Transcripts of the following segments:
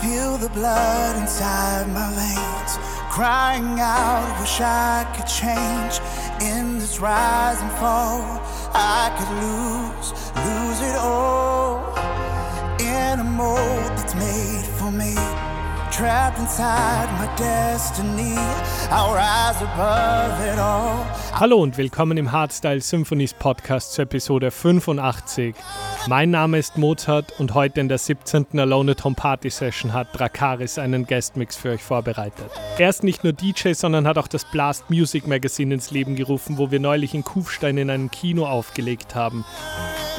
feel the blood inside my veins, crying out, wish I could change. In this rise and fall, I could lose, lose it all in a mold that's made for me. Trapped inside my destiny, I'll rise above it all. Hallo und willkommen im Hardstyle Symphonies Podcast zur Episode 85. Mein Name ist Mozart und heute in der 17. Alone at Home Party Session hat Drakaris einen Guestmix für euch vorbereitet. Er ist nicht nur DJ, sondern hat auch das Blast Music Magazine ins Leben gerufen, wo wir neulich in Kufstein in einem Kino aufgelegt haben.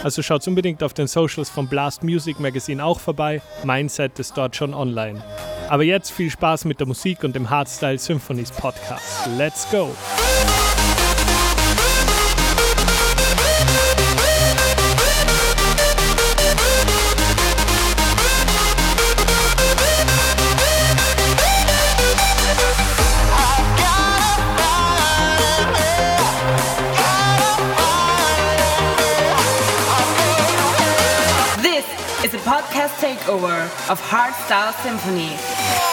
Also schaut unbedingt auf den Socials vom Blast Music Magazine auch vorbei. Mein Set ist dort schon online. Aber jetzt viel Spaß mit der Musik und dem Hardstyle Symphonies Podcast. Let's go! Takeover of Hardstyle Symphony.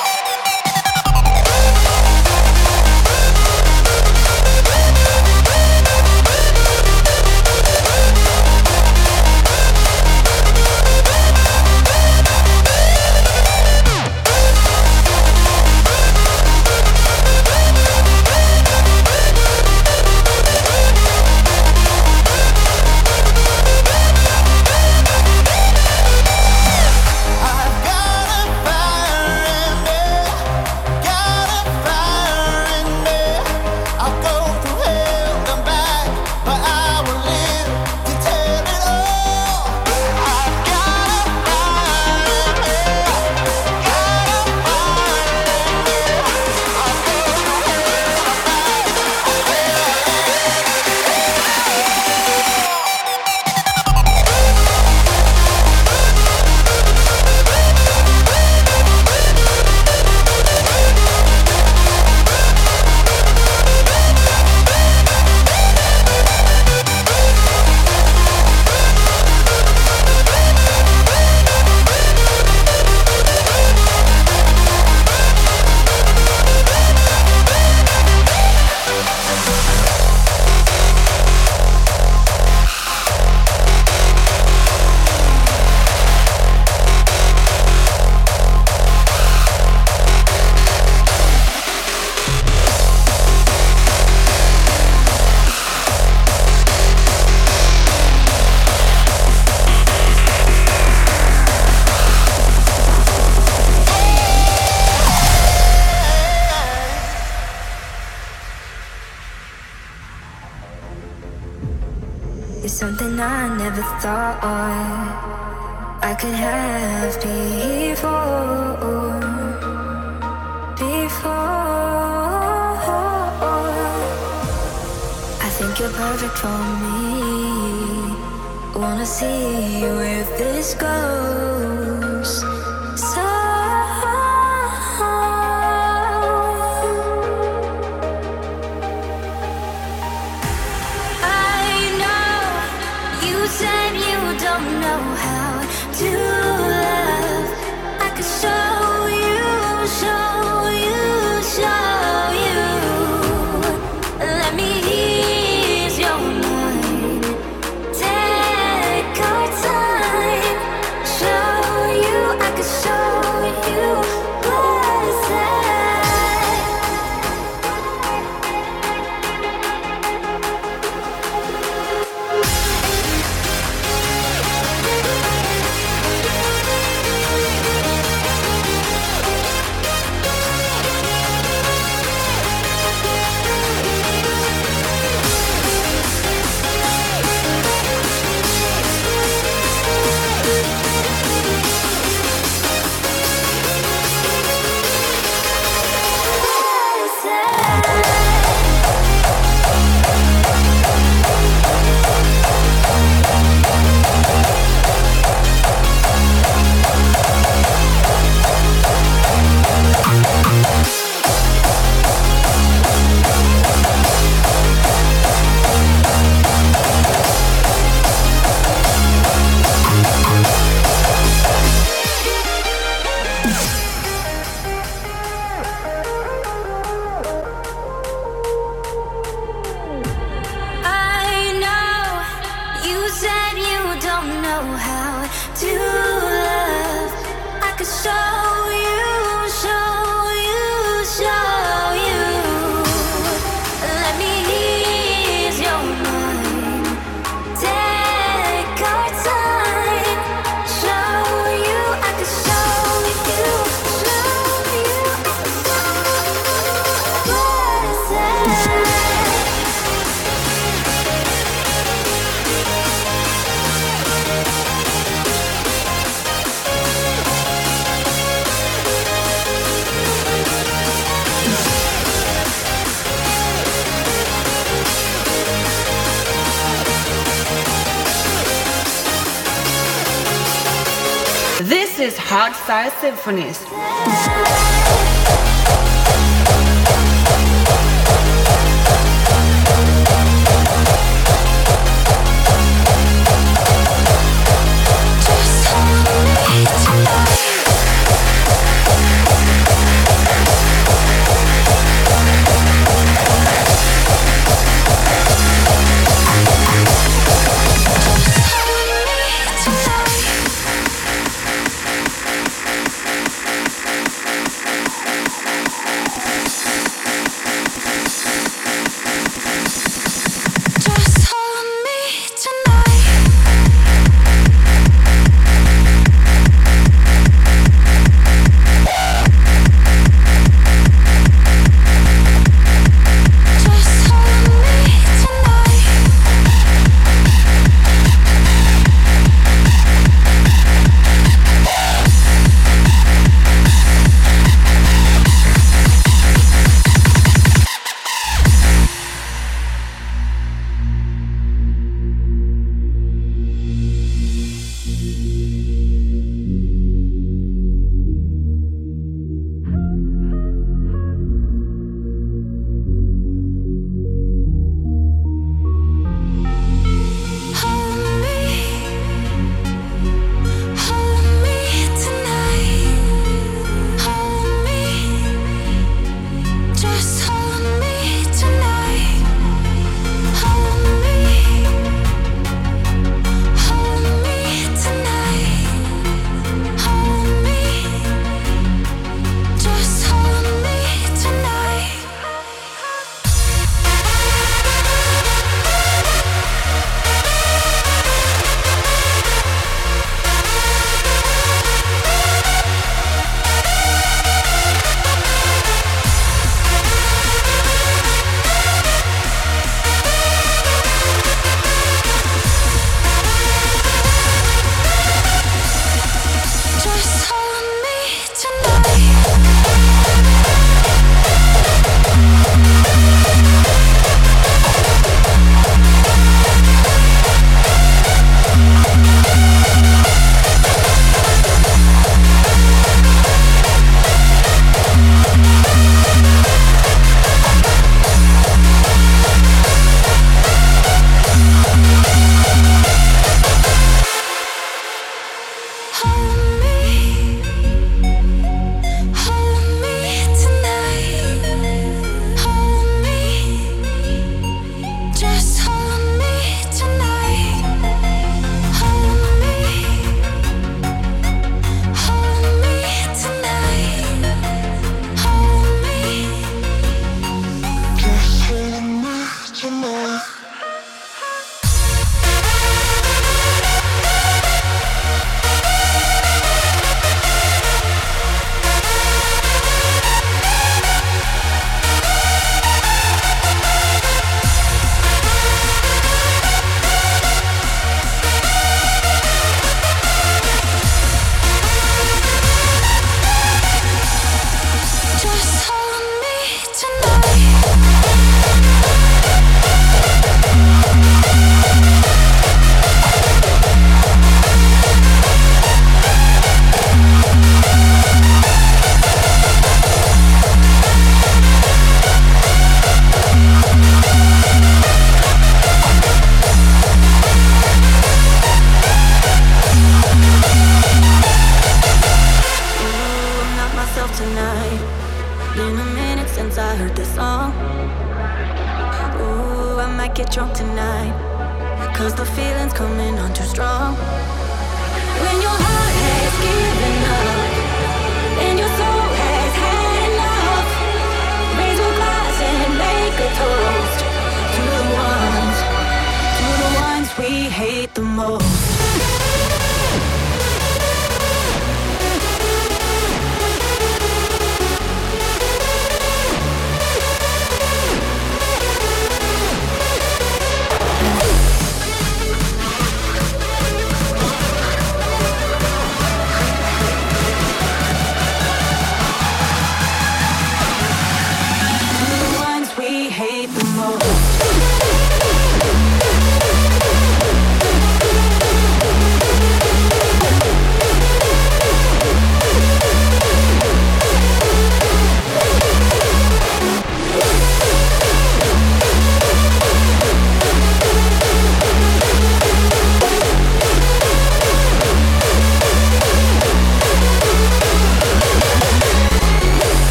Is Hardstyle Symphonies.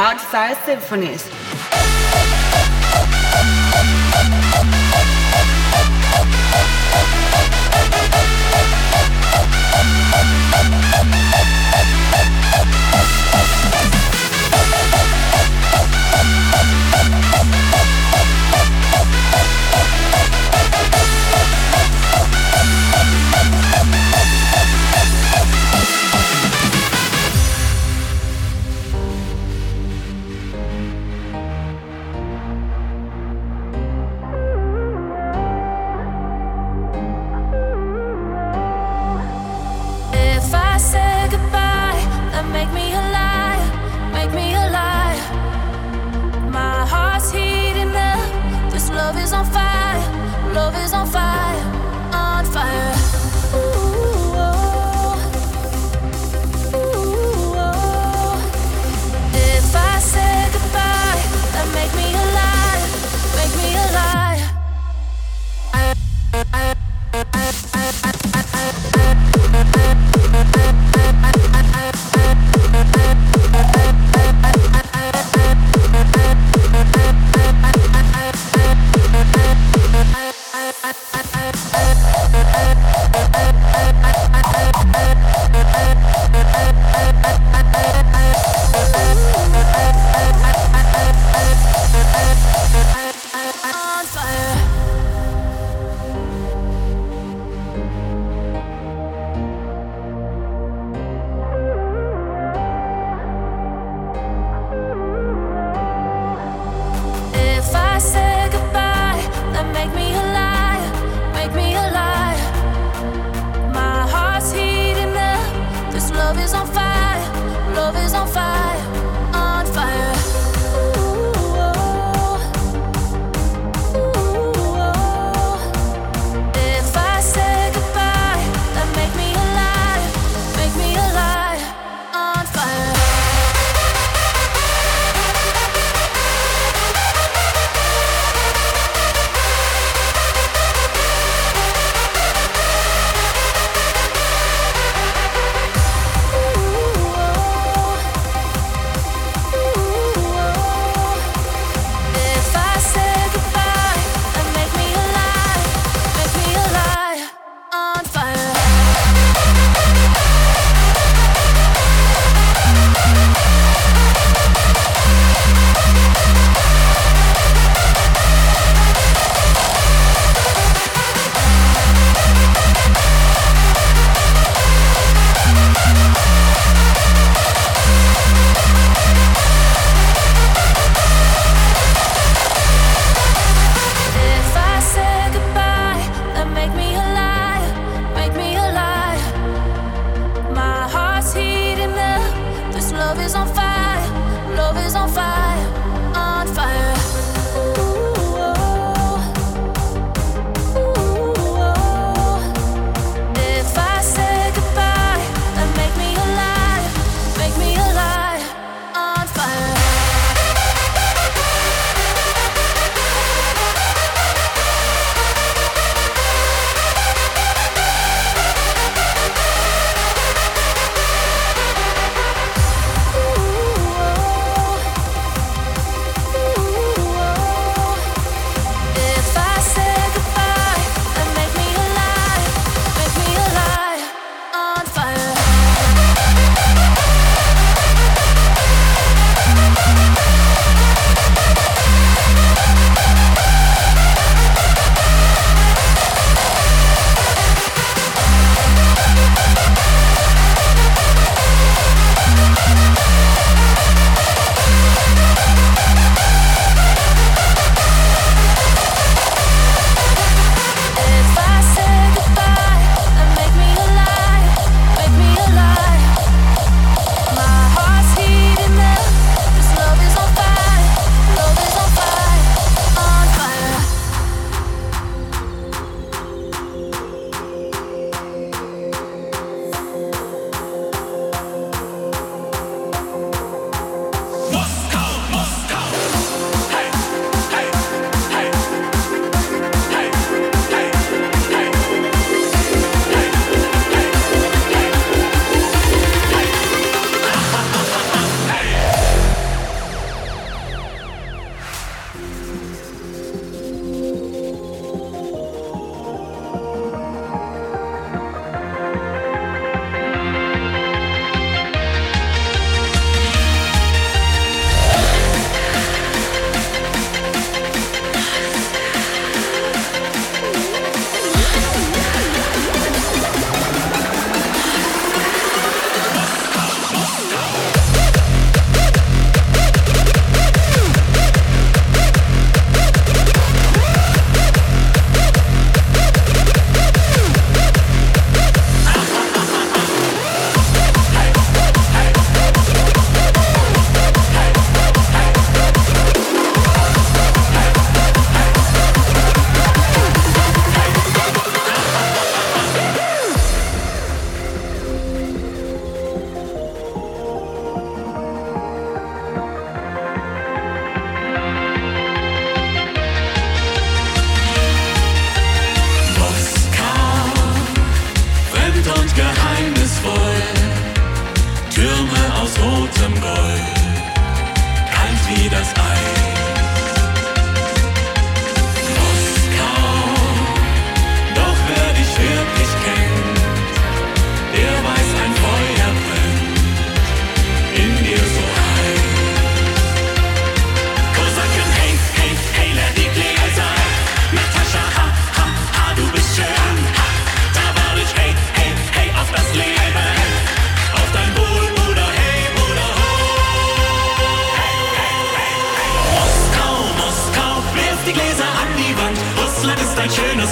hard side symphonies.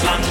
Island.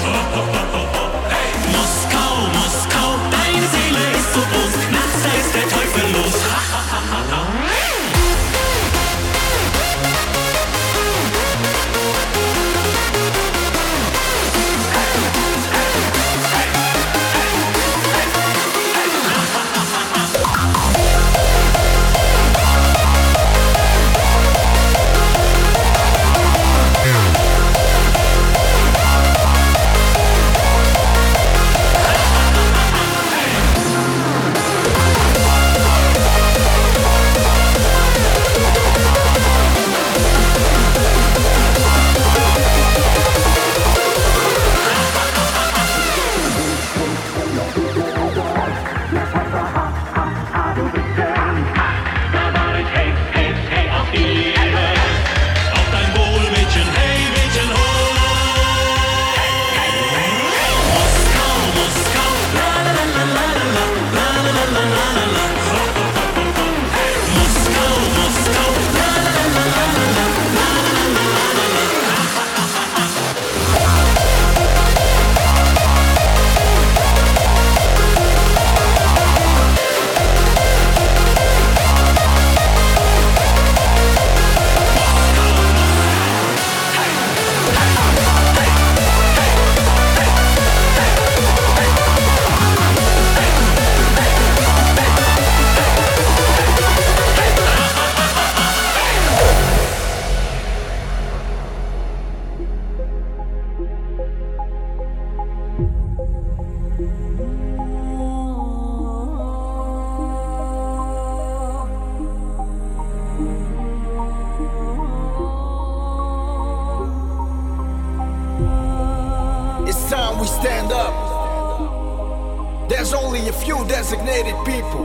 designated people,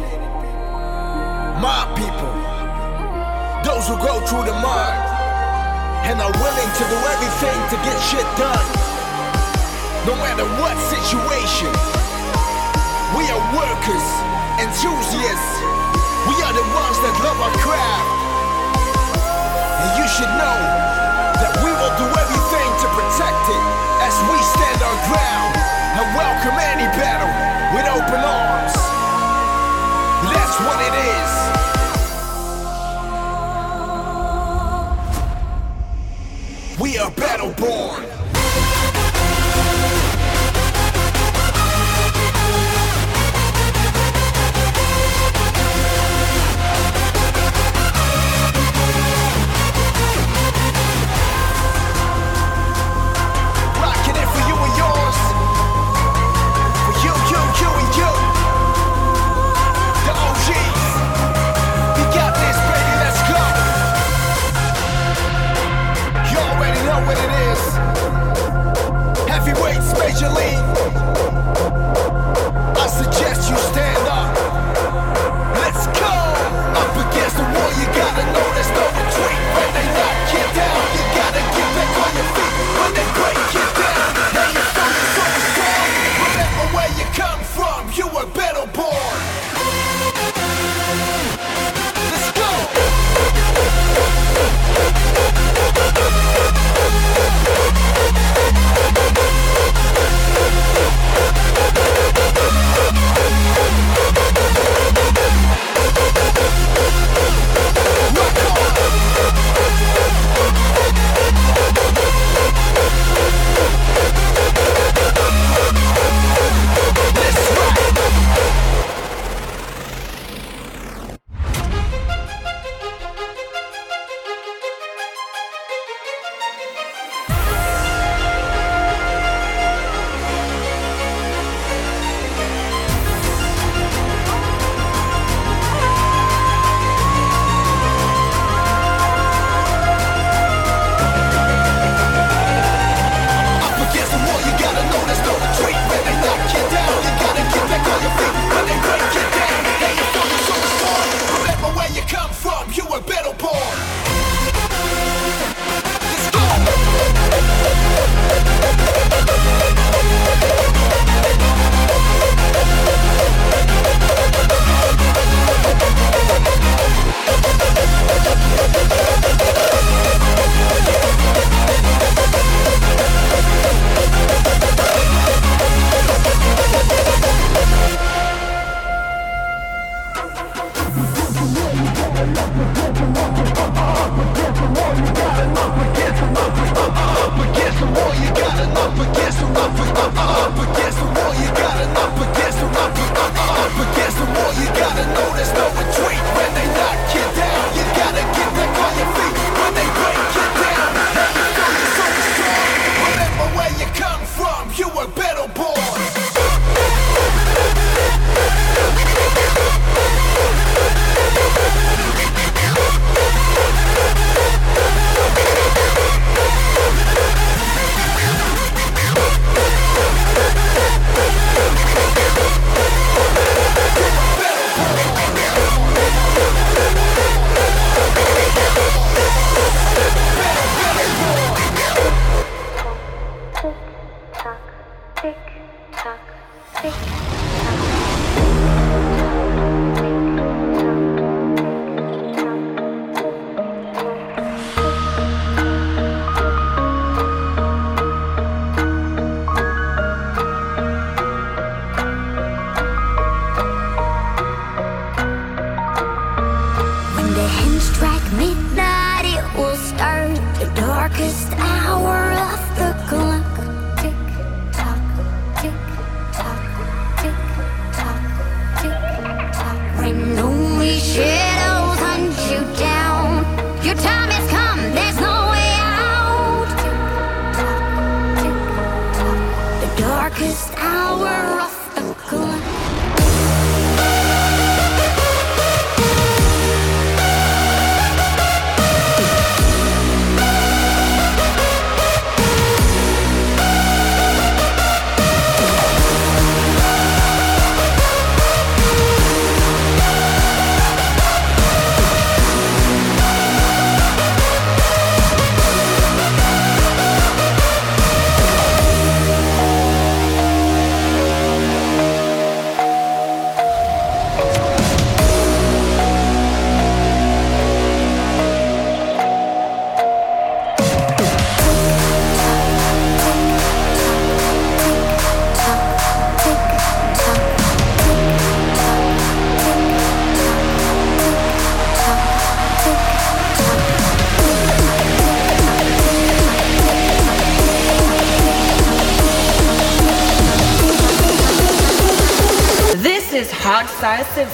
my people, those who go through the mud and are willing to do everything to get shit done. No matter what situation, we are workers, enthusiasts, we are the ones that love our craft. And you should know that we will do everything to protect it as we stand our ground and welcome any battle with open arms what it is. We are battle born.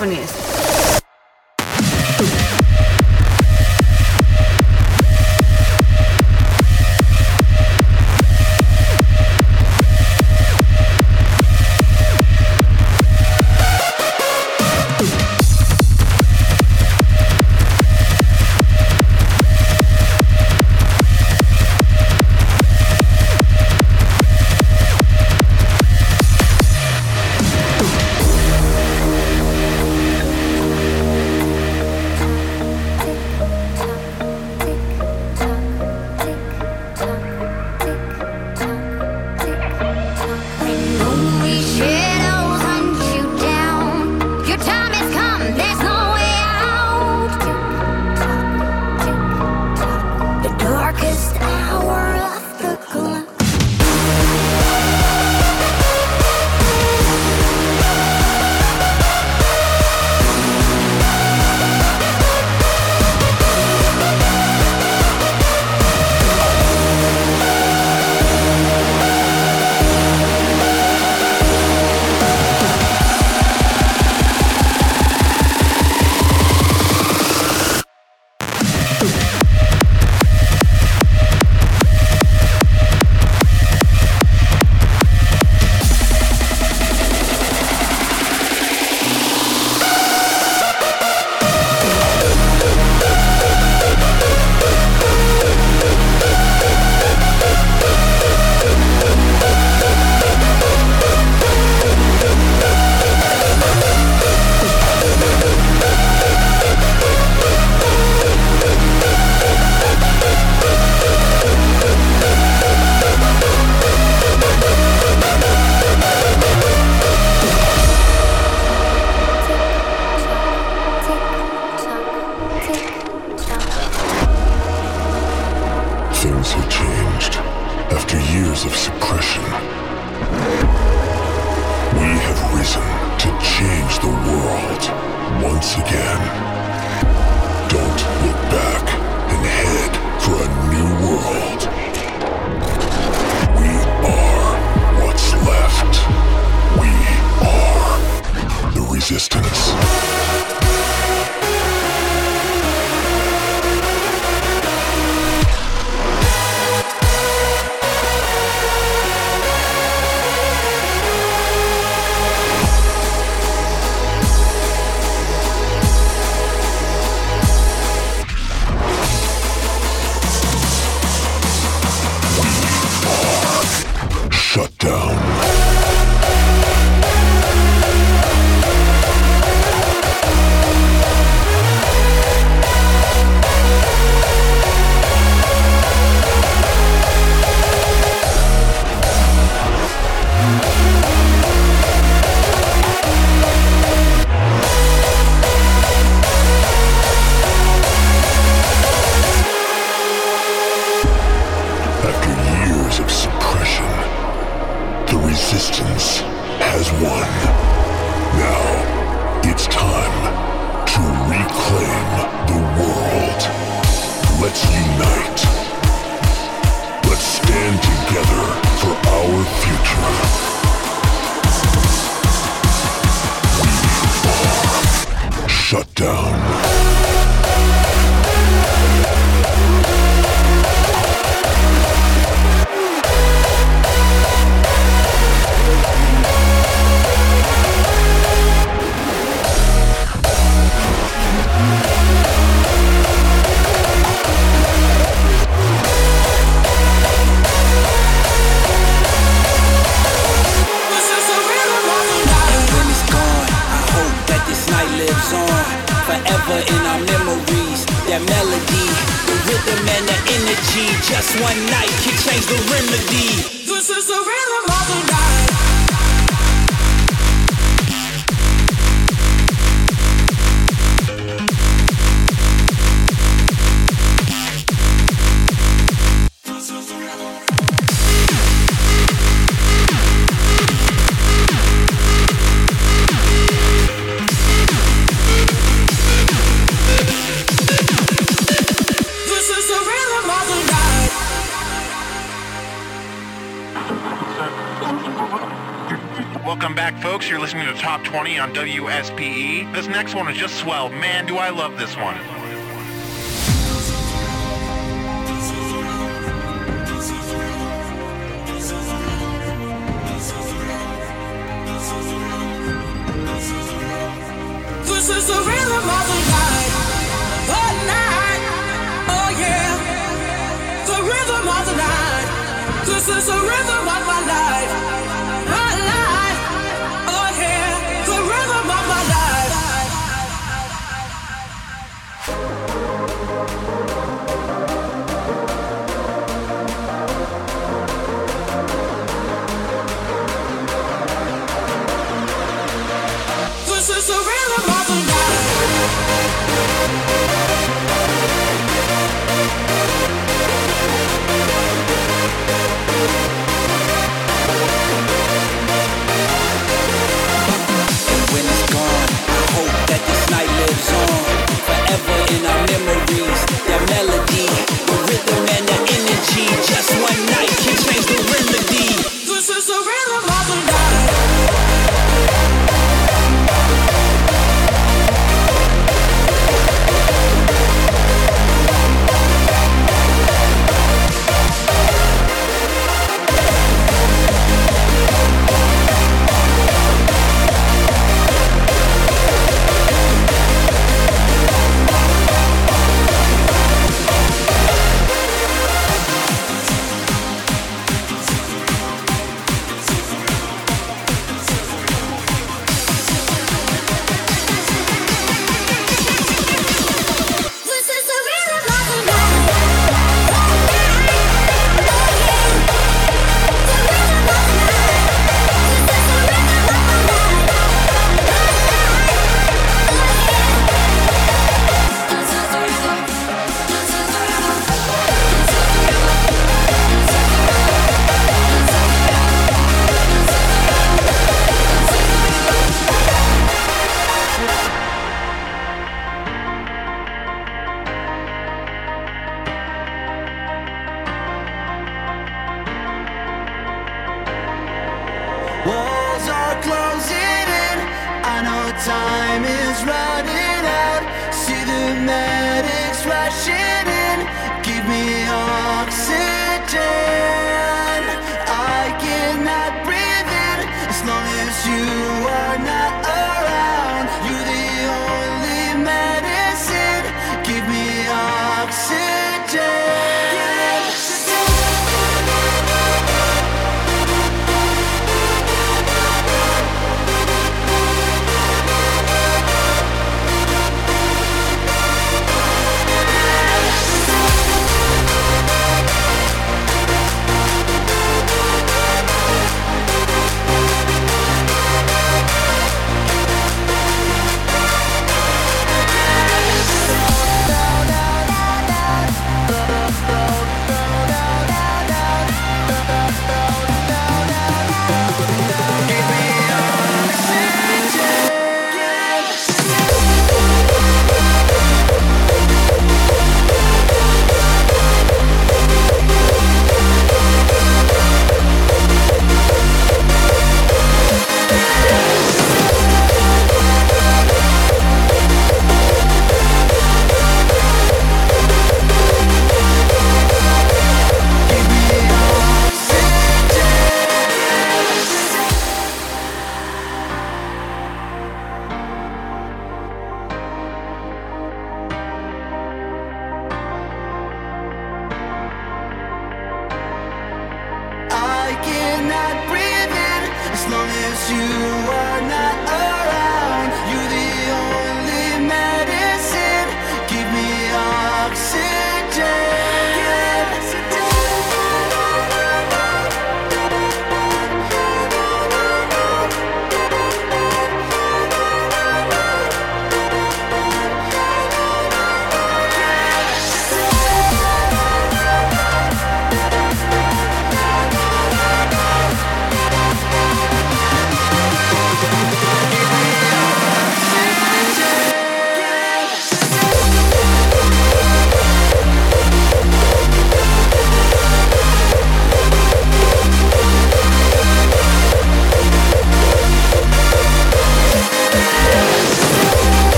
Hardstyle You're listening to Top 20 on WSPE. This next one is just swell. Man, do I love this one.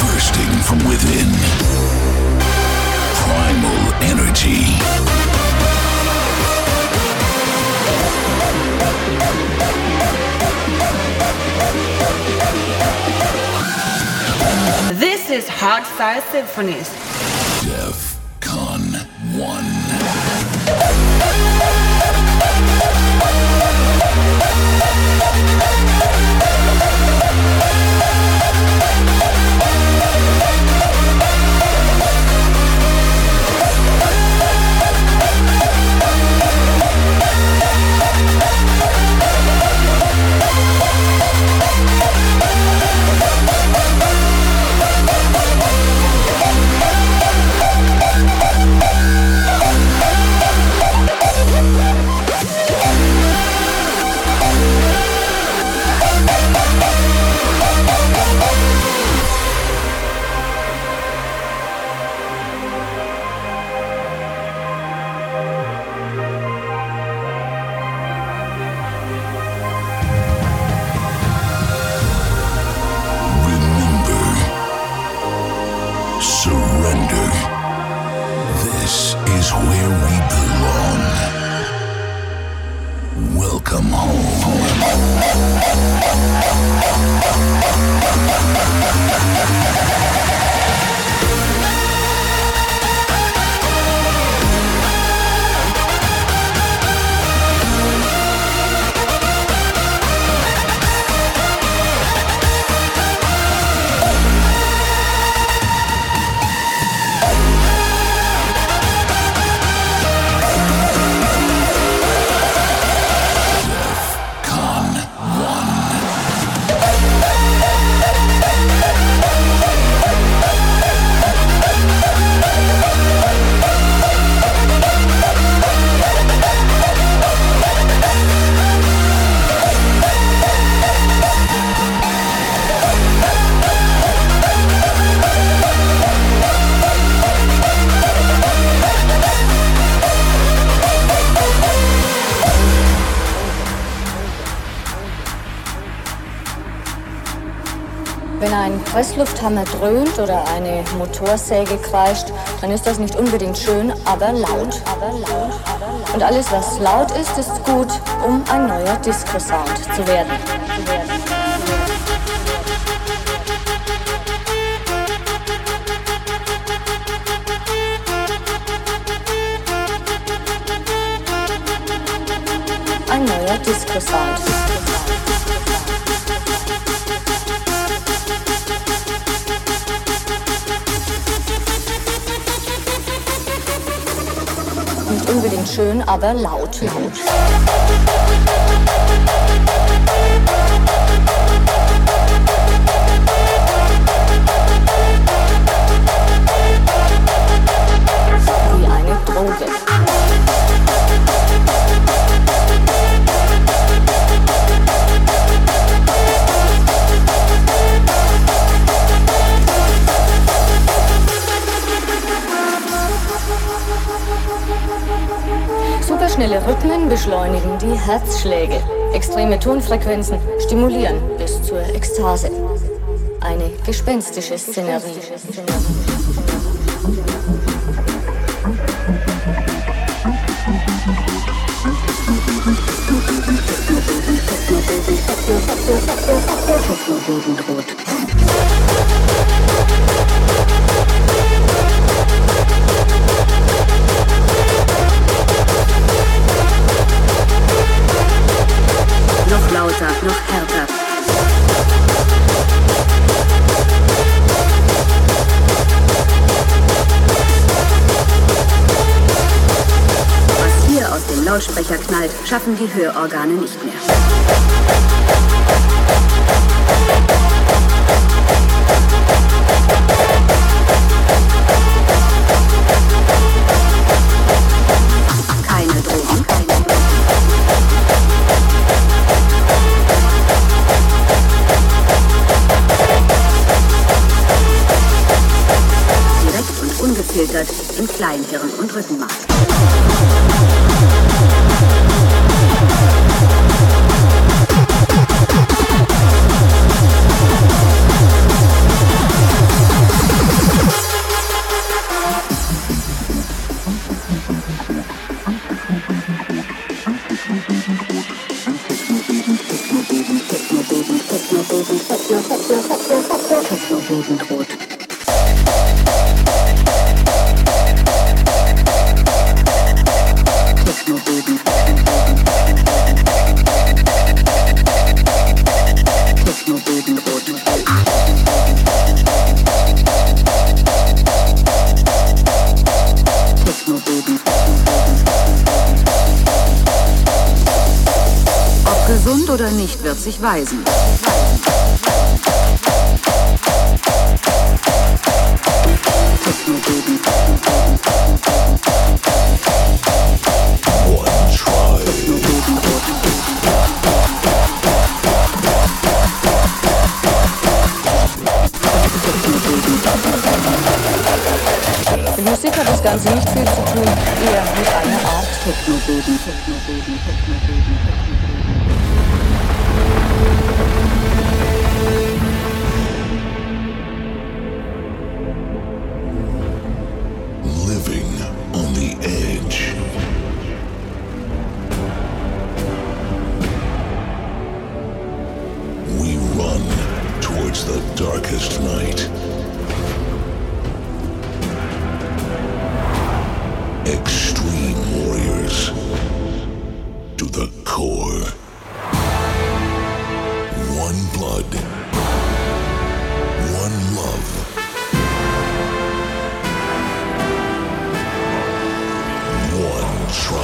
Bursting from within. Primal energy. This is Hardstyle Symphonies. Presslufthammer dröhnt oder eine Motorsäge kreischt, dann ist das nicht unbedingt schön, aber laut. Und alles, was laut ist, ist gut, um ein neuer Disco-Sound zu werden. Ein neuer Disco-Sound. Unbedingt schön, aber laut. Wie beschleunigen die Herzschläge. Extreme Tonfrequenzen stimulieren bis zur Ekstase. Eine gespenstische Szenerie. Techno-Boden Noch lauter, noch härter. Was hier aus dem Lautsprecher knallt, schaffen die Hörorgane nicht mehr. Techno-Boden droht. Techno-Boden. Techno-Boden droht. Techno-Boden. Ob gesund oder nicht, wird sich weisen. Ultron.